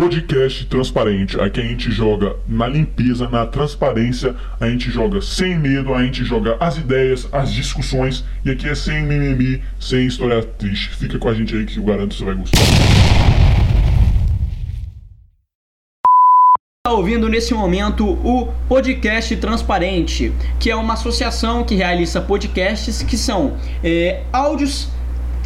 podcast transparente. Aqui a gente joga na limpeza, na transparência, a gente joga sem medo, a gente joga as ideias, as discussões. E aqui é sem mimimi, sem história triste. Fica com a gente aí que eu garanto que você vai gostar. Está ouvindo nesse momento o Podcast Transparente, que é uma associação que realiza podcasts que são é, áudios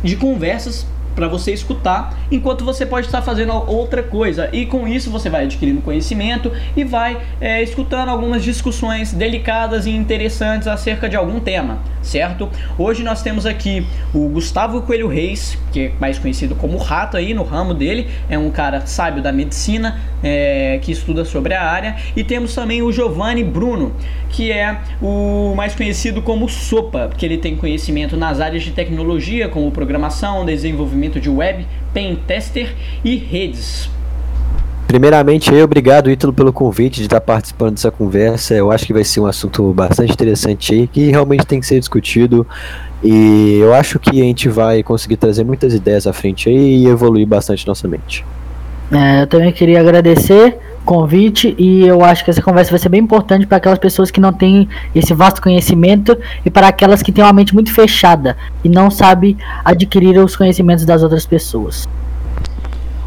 de conversas para você escutar, enquanto você pode estar fazendo outra coisa. E com isso você vai adquirindo conhecimento e vai é, escutando algumas discussões delicadas e interessantes acerca de algum tema, certo? Hoje nós temos aqui o Gustavo Coelho Reis, que é mais conhecido como Rato aí no ramo dele, é um cara sábio da medicina é, que estuda sobre a área, e temos também o Giovanni Bruno, que é o mais conhecido como Sopa, porque ele tem conhecimento nas áreas de tecnologia, como programação, desenvolvimento desenvolvimento de web, pen tester e redes. Primeiramente, eu obrigado, Ítalo, pelo convite de estar participando dessa conversa. Eu acho que vai ser um assunto bastante interessante aí, que realmente tem que ser discutido. E eu acho que a gente vai conseguir trazer muitas ideias à frente aí e evoluir bastante nossa mente. É, eu também queria agradecer convite e eu acho que essa conversa vai ser bem importante para aquelas pessoas que não têm esse vasto conhecimento e para aquelas que têm uma mente muito fechada e não sabe adquirir os conhecimentos das outras pessoas.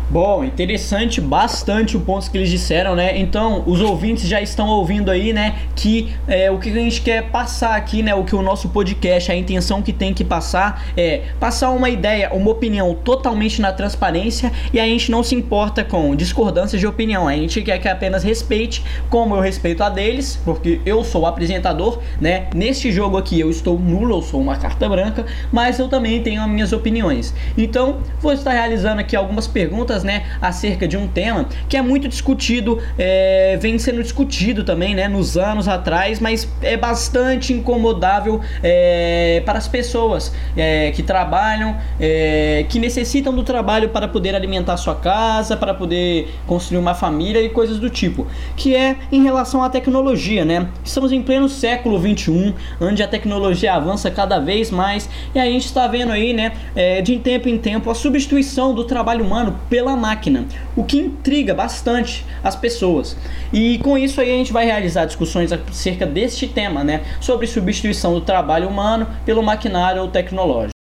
Bom, interessante bastante o ponto que eles disseram, né? Então, os ouvintes já estão ouvindo aí, né? Que é, o que a gente quer passar aqui, né? O que o nosso podcast, a intenção que tem que passar é passar uma ideia, uma opinião totalmente na transparência e a gente não se importa com discordâncias de opinião. A gente quer que apenas respeite, como eu respeito a deles, porque eu sou o apresentador, né? Neste jogo aqui eu estou nulo, eu sou uma carta branca, mas eu também tenho as minhas opiniões. Então, vou estar realizando aqui algumas perguntas né, acerca de um tema que é muito discutido, é, vem sendo discutido também, né, nos anos atrás, mas é bastante incomodável é, para as pessoas é, que trabalham, é, que necessitam do trabalho para poder alimentar sua casa, para poder construir uma família e coisas do tipo, que é em relação à tecnologia, né? Estamos em pleno século 21, onde a tecnologia avança cada vez mais e a gente está vendo aí, né, é, de tempo em tempo a substituição do trabalho humano pela pela máquina, o que intriga bastante as pessoas. E com isso aí a gente vai realizar discussões acerca deste tema, né, sobre substituição do trabalho humano pelo maquinário ou tecnológico.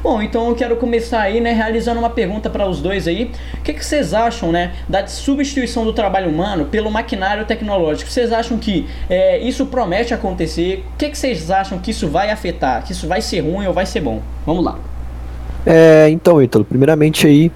Bom, então eu quero começar aí, né, realizando uma pergunta para os dois aí. O que, que vocês acham, né, da substituição do trabalho humano pelo maquinário tecnológico? Vocês acham que é, isso promete acontecer? O que, que vocês acham que isso vai afetar? Que isso vai ser ruim ou vai ser bom? Vamos lá. É, então, Ítalo, primeiramente aí,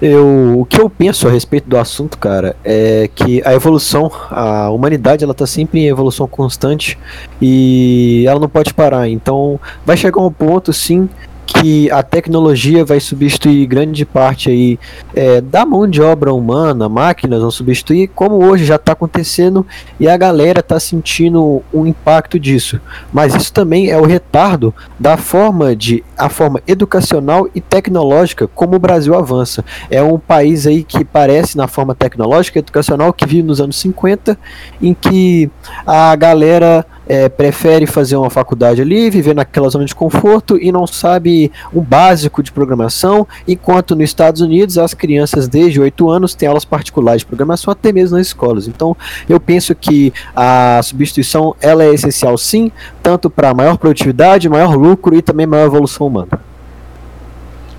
eu, o que eu penso a respeito do assunto, cara, é que a evolução, a humanidade, ela tá sempre em evolução constante e ela não pode parar. Então, vai chegar um ponto, sim, que a tecnologia vai substituir grande parte aí é, da mão de obra humana, máquinas vão substituir, como hoje já está acontecendo e a galera está sentindo um impacto disso. Mas isso também é o retardo da forma de a forma educacional e tecnológica como o Brasil avança. É um país aí que parece na forma tecnológica e educacional que vive nos anos 50, em que a galera é, prefere fazer uma faculdade ali, viver naquela zona de conforto e não sabe o básico de programação, enquanto nos Estados Unidos as crianças desde 8 anos têm aulas particulares de programação até mesmo nas escolas. Então eu penso que a substituição ela é essencial sim, tanto para maior produtividade, maior lucro e também maior evolução humana.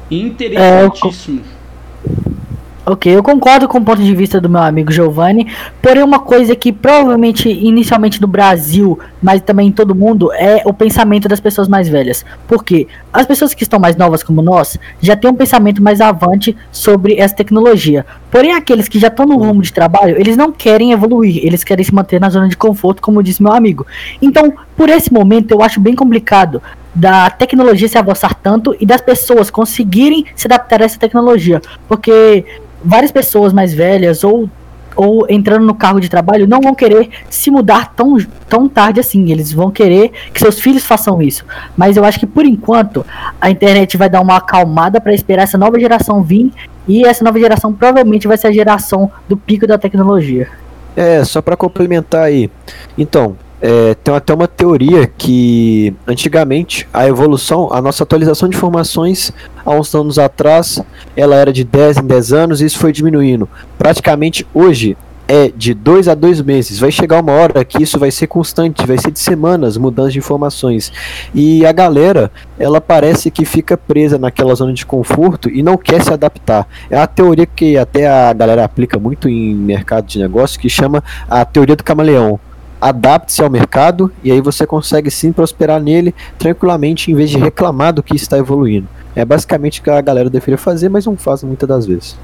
Interessantíssimo. É, Ok, eu concordo com o ponto de vista do meu amigo Giovanni, porém uma coisa que provavelmente inicialmente no Brasil, mas também em todo mundo, é o pensamento das pessoas mais velhas. Por quê? As pessoas que estão mais novas como nós já têm um pensamento mais avante sobre essa tecnologia. Porém aqueles que já estão no rumo de trabalho, eles não querem evoluir, eles querem se manter na zona de conforto, como disse meu amigo. Então, por esse momento eu acho bem complicado da tecnologia se avançar tanto e das pessoas conseguirem se adaptar a essa tecnologia, porque várias pessoas mais velhas ou ou entrando no carro de trabalho não vão querer se mudar tão, tão tarde assim. Eles vão querer que seus filhos façam isso. Mas eu acho que por enquanto a internet vai dar uma acalmada para esperar essa nova geração vir e essa nova geração provavelmente vai ser a geração do pico da tecnologia. É, só para complementar aí. Então, é, tem até uma teoria que antigamente a evolução, a nossa atualização de informações há uns anos atrás, ela era de 10 em 10 anos e isso foi diminuindo. Praticamente hoje é de 2 a 2 meses. Vai chegar uma hora que isso vai ser constante, vai ser de semanas, mudança de informações. E a galera, ela parece que fica presa naquela zona de conforto e não quer se adaptar. É a teoria que até a galera aplica muito em mercado de negócio, que chama a teoria do camaleão adapte-se ao mercado e aí você consegue sim prosperar nele tranquilamente em vez de reclamar do que está evoluindo. É basicamente o que a galera deveria fazer, mas não faz muitas das vezes.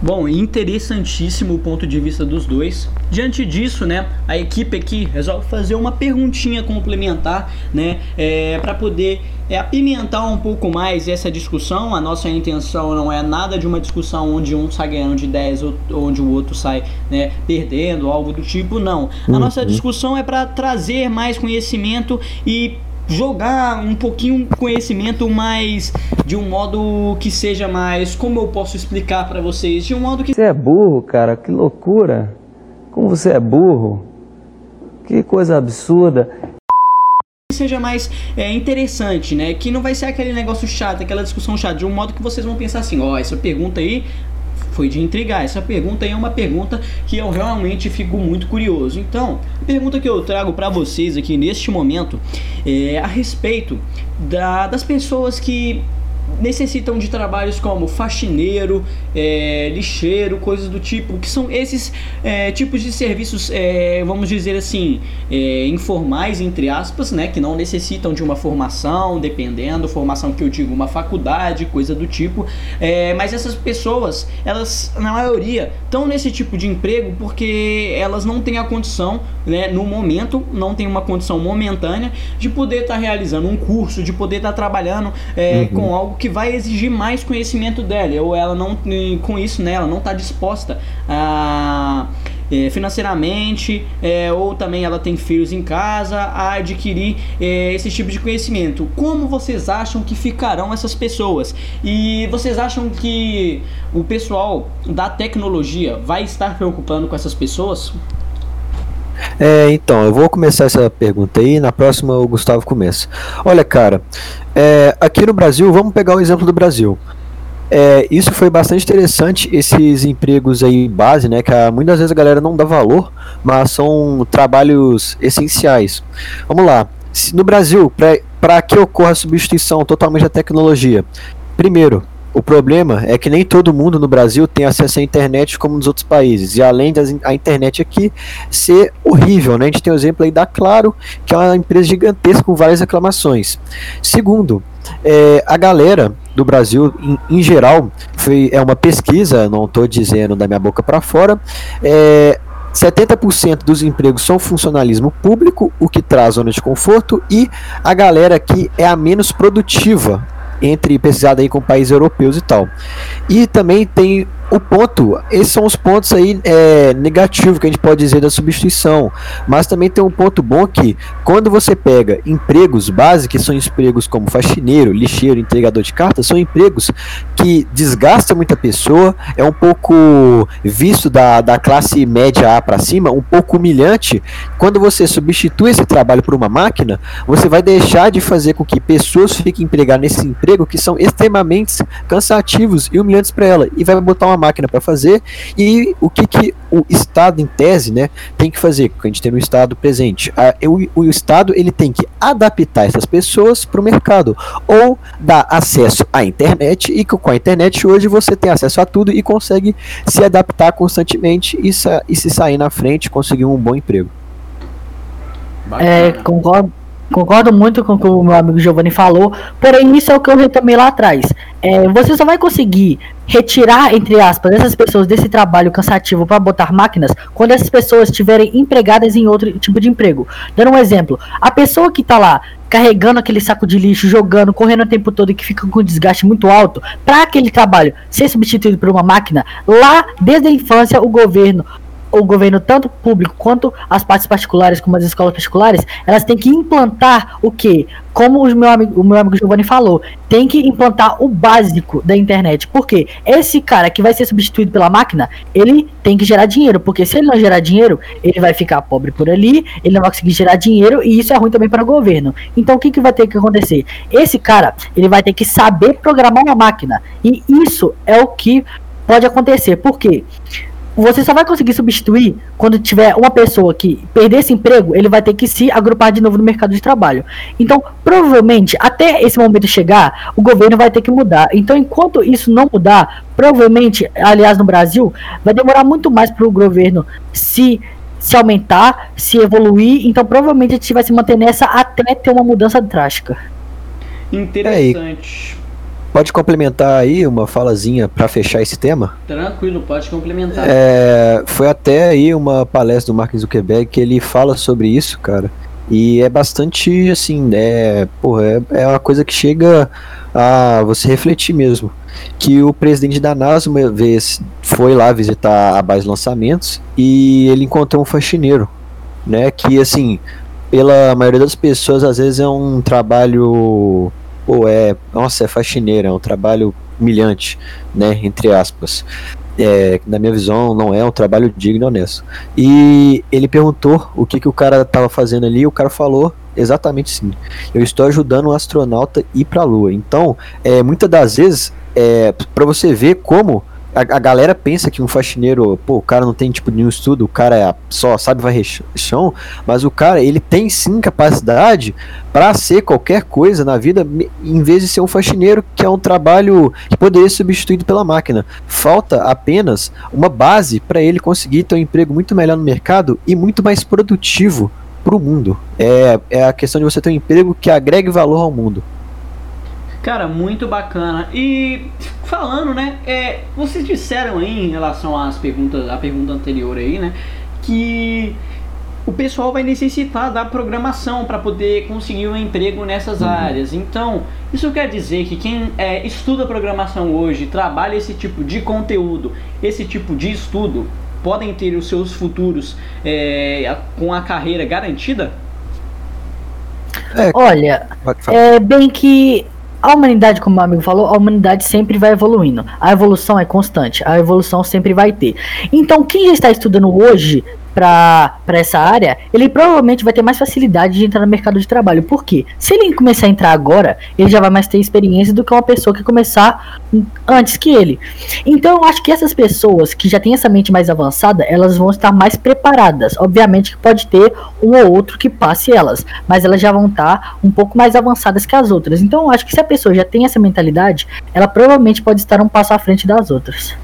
Bom, interessantíssimo o ponto de vista dos dois. Diante disso, né, a equipe aqui resolve fazer uma perguntinha complementar, né, é, para poder é, apimentar um pouco mais essa discussão. A nossa intenção não é nada de uma discussão onde um sai ganhando de 10 ou onde o outro sai né, perdendo, algo do tipo, não. A uhum. nossa discussão é para trazer mais conhecimento e jogar um pouquinho conhecimento mais de um modo que seja mais, como eu posso explicar para vocês, de um modo que Você é burro, cara, que loucura. Como você é burro? Que coisa absurda seja mais é, interessante, né? Que não vai ser aquele negócio chato, aquela discussão chata, de um modo que vocês vão pensar assim, ó, oh, essa pergunta aí foi de intrigar. Essa pergunta é uma pergunta que eu realmente fico muito curioso. Então, a pergunta que eu trago para vocês aqui neste momento é a respeito da, das pessoas que necessitam de trabalhos como faxineiro, é, lixeiro, coisas do tipo, que são esses é, tipos de serviços, é, vamos dizer assim, é, informais, entre aspas, né, que não necessitam de uma formação, dependendo, formação que eu digo, uma faculdade, coisa do tipo, é, mas essas pessoas, elas, na maioria, estão nesse tipo de emprego porque elas não têm a condição, né, no momento, não tem uma condição momentânea de poder estar tá realizando um curso, de poder estar tá trabalhando é, uhum. com algo que vai exigir mais conhecimento dela, ou ela não, com isso, né, ela não está disposta a. É, financeiramente, é, ou também ela tem filhos em casa, a adquirir é, esse tipo de conhecimento. Como vocês acham que ficarão essas pessoas? E vocês acham que o pessoal da tecnologia vai estar preocupando com essas pessoas? É, então, eu vou começar essa pergunta aí, na próxima o Gustavo começa. Olha, cara, é, aqui no Brasil, vamos pegar o exemplo do Brasil. É, isso foi bastante interessante, esses empregos aí base, né, que muitas vezes a galera não dá valor, mas são trabalhos essenciais. Vamos lá, no Brasil, para que ocorra a substituição totalmente da tecnologia, primeiro, o problema é que nem todo mundo no Brasil tem acesso à internet como nos outros países. E além da internet aqui ser horrível, né? A gente tem o exemplo aí da Claro, que é uma empresa gigantesca com várias reclamações. Segundo, é, a galera do Brasil, em, em, geral, foi, é uma pesquisa, não estou dizendo da minha boca para fora, é, 70% dos empregos são funcionalismo público, o que traz zona de conforto, e a galera aqui é a menos produtiva entre pesquisada aí com países europeus e tal. E também tem o ponto, esses são os pontos aí é, negativos que a gente pode dizer da substituição, mas também tem um ponto bom que quando você pega empregos básicos, que são empregos como faxineiro, lixeiro, entregador de cartas, são empregos que desgastam muita pessoa, é um pouco visto da, da classe média A para cima, um pouco humilhante. Quando você substitui esse trabalho por uma máquina, você vai deixar de fazer com que pessoas fiquem empregadas nesse emprego que são extremamente cansativos e humilhantes para ela e vai botar uma máquina para fazer e o que, que o Estado, em tese, né, tem que fazer, que a gente tem no Estado presente. A, o, o Estado ele tem que adaptar essas pessoas para o mercado ou dar acesso à internet e com a internet hoje você tem acesso a tudo e consegue se adaptar constantemente e, sa e se sair na frente conseguir um bom emprego. É, concordo, Concordo muito com o que o meu amigo Giovanni falou, porém isso é o que eu retomei lá atrás. É, você só vai conseguir retirar, entre aspas, essas pessoas desse trabalho cansativo para botar máquinas quando essas pessoas estiverem empregadas em outro tipo de emprego. Dando um exemplo, a pessoa que está lá carregando aquele saco de lixo, jogando, correndo o tempo todo e que fica com desgaste muito alto, para aquele trabalho ser substituído por uma máquina, lá desde a infância o governo o governo, tanto público quanto as partes particulares, como as escolas particulares, elas têm que implantar o que? Como o meu amigo, o meu amigo Giovanni falou, tem que implantar o básico da internet. Porque esse cara que vai ser substituído pela máquina, ele tem que gerar dinheiro. Porque se ele não gerar dinheiro, ele vai ficar pobre por ali, ele não vai conseguir gerar dinheiro e isso é ruim também para o governo. Então o que, que vai ter que acontecer? Esse cara, ele vai ter que saber programar uma máquina. E isso é o que pode acontecer. Por quê? Você só vai conseguir substituir quando tiver uma pessoa que perder esse emprego, ele vai ter que se agrupar de novo no mercado de trabalho. Então, provavelmente, até esse momento chegar, o governo vai ter que mudar. Então, enquanto isso não mudar, provavelmente, aliás, no Brasil, vai demorar muito mais para o governo se se aumentar, se evoluir. Então, provavelmente, a gente vai se manter nessa até ter uma mudança drástica. Interessante. Pode complementar aí uma falazinha para fechar esse tema? Tranquilo, pode complementar. É, foi até aí uma palestra do Mark Zuckerberg que ele fala sobre isso, cara. E é bastante assim, é, porra, é, é uma coisa que chega a você refletir mesmo. Que o presidente da NASA uma vez foi lá visitar a base de lançamentos e ele encontrou um faxineiro, né? Que assim, pela maioria das pessoas às vezes é um trabalho pô, é, nossa, é faxineira, é um trabalho humilhante, né, entre aspas. É, na minha visão, não é um trabalho digno e honesto. E ele perguntou o que, que o cara estava fazendo ali, e o cara falou exatamente sim. Eu estou ajudando um astronauta ir para a Lua. Então, é, muitas das vezes, é, para você ver como a, a, galera pensa que um faxineiro, pô, o cara não tem tipo nenhum estudo, o cara é, só sabe varrer chão, mas o cara, ele tem sim capacidade para ser qualquer coisa na vida, em vez de ser um faxineiro, que é um trabalho que poderia ser substituído pela máquina. Falta apenas uma base para ele conseguir ter um emprego muito melhor no mercado e muito mais produtivo para o mundo. É, é a questão de você ter um emprego que agregue valor ao mundo. Cara, muito bacana. E falando, né? É, vocês disseram aí em relação às perguntas, à pergunta anterior aí, né? Que o pessoal vai necessitar da programação para poder conseguir um emprego nessas uhum. áreas. Então, isso quer dizer que quem é, estuda programação hoje, trabalha esse tipo de conteúdo, esse tipo de estudo, podem ter os seus futuros é, com a carreira garantida? É, Olha, é bem que a humanidade, como o amigo falou, a humanidade sempre vai evoluindo. A evolução é constante, a evolução sempre vai ter. Então, quem já está estudando hoje para essa área, ele provavelmente vai ter mais facilidade de entrar no mercado de trabalho. Por quê? Se ele começar a entrar agora, ele já vai mais ter experiência do que uma pessoa que começar antes que ele. Então eu acho que essas pessoas que já têm essa mente mais avançada, elas vão estar mais preparadas. Obviamente que pode ter um ou outro que passe elas, mas elas já vão estar um pouco mais avançadas que as outras. Então eu acho que se a pessoa já tem essa mentalidade, ela provavelmente pode estar um passo à frente das outras.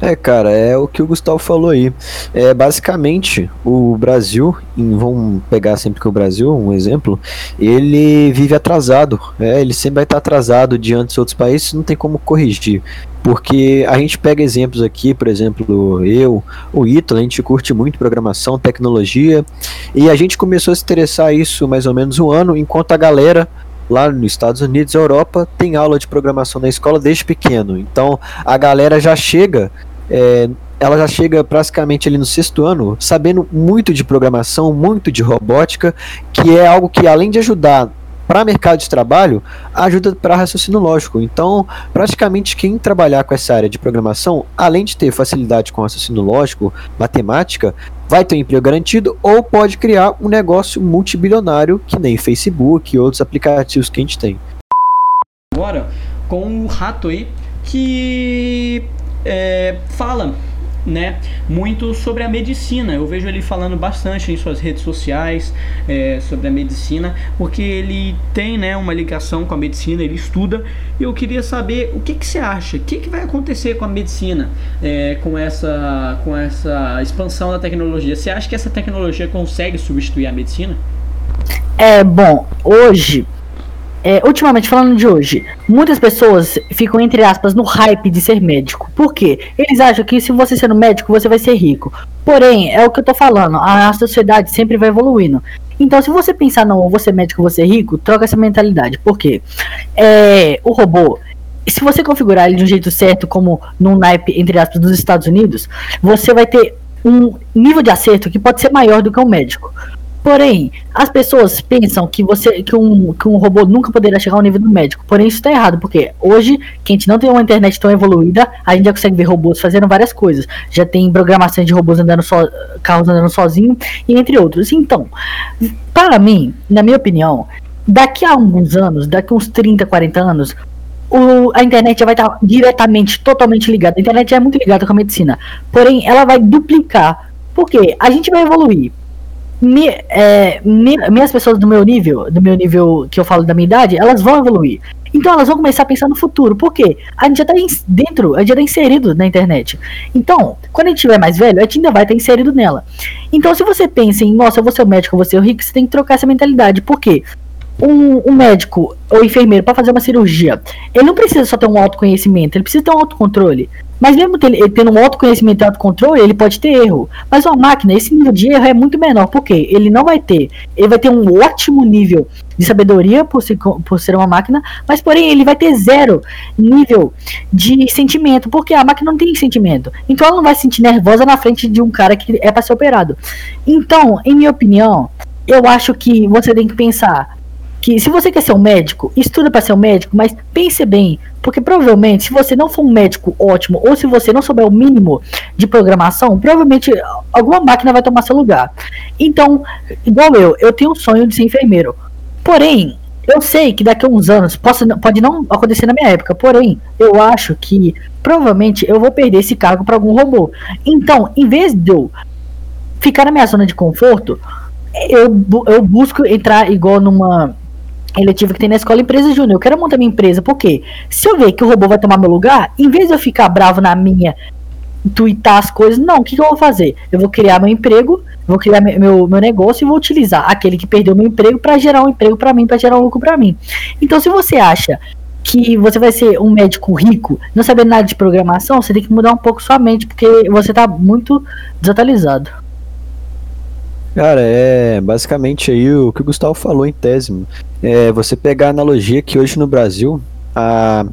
É, cara, é o que o Gustavo falou aí. É basicamente o Brasil, em, vamos pegar sempre que o Brasil, um exemplo, ele vive atrasado. É, ele sempre vai estar atrasado diante de outros países, não tem como corrigir. Porque a gente pega exemplos aqui, por exemplo, eu, o Ítalo, a gente curte muito programação, tecnologia, e a gente começou a se interessar isso mais ou menos um ano, enquanto a galera lá nos Estados Unidos Europa tem aula de programação na escola desde pequeno. Então a galera já chega é, ela já chega praticamente ali no sexto ano sabendo muito de programação, muito de robótica, que é algo que além de ajudar para mercado de trabalho, ajuda para raciocínio lógico. Então, praticamente quem trabalhar com essa área de programação, além de ter facilidade com raciocínio lógico, matemática, vai ter um emprego garantido ou pode criar um negócio multibilionário que nem Facebook e outros aplicativos que a gente tem. Agora, com o rato aí, que é, fala né, muito sobre a medicina. Eu vejo ele falando bastante em suas redes sociais é, sobre a medicina, porque ele tem né, uma ligação com a medicina, ele estuda. E eu queria saber o que, que você acha, o que, que vai acontecer com a medicina é, com, essa, com essa expansão da tecnologia. Você acha que essa tecnologia consegue substituir a medicina? É bom, hoje é, ultimamente, falando de hoje, muitas pessoas ficam, entre aspas, no hype de ser médico. Por quê? Eles acham que se você sendo médico, você vai ser rico. Porém, é o que eu tô falando, a sociedade sempre vai evoluindo. Então, se você pensar, não, vou ser médico, vou ser rico, troca essa mentalidade. Por quê? É, o robô, se você configurar ele de um jeito certo, como num naipe, entre aspas, dos Estados Unidos, você vai ter um nível de acerto que pode ser maior do que um médico. Porém, as pessoas pensam que você que um, que um robô nunca poderá chegar ao nível do médico. Porém, isso está errado, porque hoje, que a gente não tem uma internet tão evoluída, a gente já consegue ver robôs fazendo várias coisas. Já tem programações de robôs andando so, carros andando sozinho, e entre outros. Então, para mim, na minha opinião, daqui a alguns anos, daqui a uns 30, 40 anos, o, a internet já vai estar diretamente, totalmente ligada. A internet é muito ligada com a medicina. Porém, ela vai duplicar. Porque a gente vai evoluir me, é, minhas pessoas do meu nível, do meu nível que eu falo da minha idade, elas vão evoluir. Então elas vão começar a pensar no futuro. Por quê? A gente já está dentro, a gente já está inserido na internet. Então, quando a gente tiver mais velho, a gente ainda vai estar tá inserido nela. Então, se você pensa em, nossa, eu vou ser o médico, eu vou ser o rico, você tem que trocar essa mentalidade. Por quê? Um, um médico ou enfermeiro para fazer uma cirurgia, ele não precisa só ter um autoconhecimento, ele precisa ter um autocontrole. Mas mesmo ele tendo um autoconhecimento e autocontrole, ele pode ter erro. Mas uma máquina, esse nível de erro é muito menor. Por quê? Ele não vai ter. Ele vai ter um ótimo nível de sabedoria por por ser uma máquina, mas porém ele vai ter zero nível de sentimento, porque a máquina não tem sentimento. Então ela não vai se sentir nervosa na frente de um cara que é para ser operado. Então, em minha opinião, eu acho que você tem que pensar que se você quer ser um médico, estuda para ser um médico, mas pense bem, porque provavelmente se você não for um médico ótimo ou se você não souber o mínimo de programação, provavelmente alguma máquina vai tomar seu lugar. Então, igual eu, eu tenho um sonho de ser enfermeiro. Porém, eu sei que daqui a uns anos possa, pode não acontecer na minha época, porém, eu acho que provavelmente eu vou perder esse cargo para algum robô. Então, em vez de eu ficar na minha zona de conforto, eu, eu busco entrar igual numa eletiva que tem na escola empresa júnior. Eu quero montar minha empresa, porque se eu ver que o robô vai tomar meu lugar, em vez de eu ficar bravo na minha, tuitar as coisas, não, o que, que, eu vou fazer? Eu vou criar meu emprego, vou criar meu, meu negócio e vou utilizar aquele que perdeu meu emprego para gerar um emprego para mim, para gerar um lucro para mim. Então, se você acha que você vai ser um médico rico, não sabendo nada de programação, você tem que mudar um pouco sua mente, porque você está muito desatualizado. Cara, é basicamente aí o que o Gustavo falou em tese. É você pegar a analogia que hoje no Brasil, a,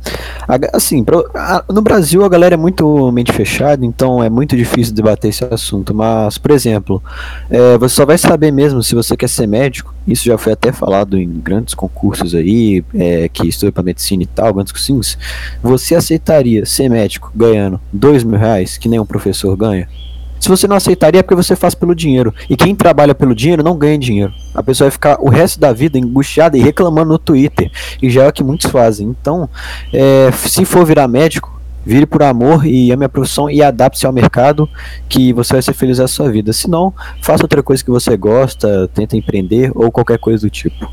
a, assim, pro, a, no Brasil a galera é muito mente fechada, então é muito difícil debater esse assunto. Mas, por exemplo, é, você só vai saber mesmo se você quer ser médico. Isso já foi até falado em grandes concursos aí, é, que estudam para medicina e tal, grandes cursinhos. Você aceitaria ser médico ganhando dois mil reais, que nem um professor ganha? Se você não aceitaria é porque você faz pelo dinheiro. E quem trabalha pelo dinheiro não ganha dinheiro. A pessoa vai ficar o resto da vida angustiada e reclamando no Twitter. E já é o que muitos fazem. Então, é, se for virar médico, vire por amor e ame a profissão e adapte-se ao mercado que você vai ser feliz na sua vida. Se não, faça outra coisa que você gosta, tenta empreender ou qualquer coisa do tipo.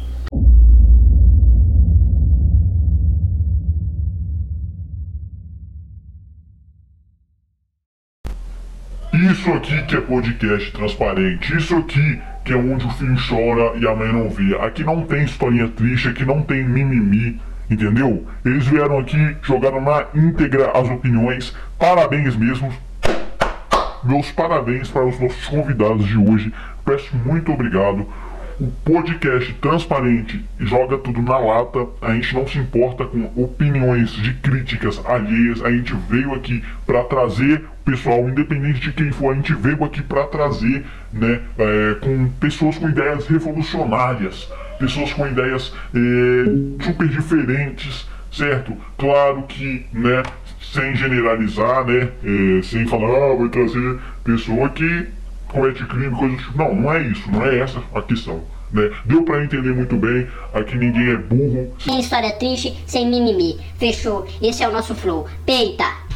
Isso aqui que é podcast transparente. Isso aqui que é onde o filho chora e a mãe não vê. Aqui não tem historinha triste, aqui não tem mimimi, entendeu? Eles vieram aqui, jogaram na íntegra as opiniões. Parabéns mesmo. Meus parabéns para os nossos convidados de hoje. Peço muito obrigado. O podcast transparente joga tudo na lata. A gente não se importa com opiniões de críticas alheias. A gente veio aqui para trazer pessoal, independente de quem for, a gente veio aqui para trazer, né, é, com pessoas com ideias revolucionárias, pessoas com ideias é, super diferentes, certo? Claro que, né, sem generalizar, né, é, sem falar, ah, vai trazer pessoa que comete crime, coisas tipo. Não, não é isso, não é essa a questão. Né? Deu para entender muito bem, aqui ninguém é burro. Sem história triste, sem mimimi. Fechou, esse é o nosso flow. Peita!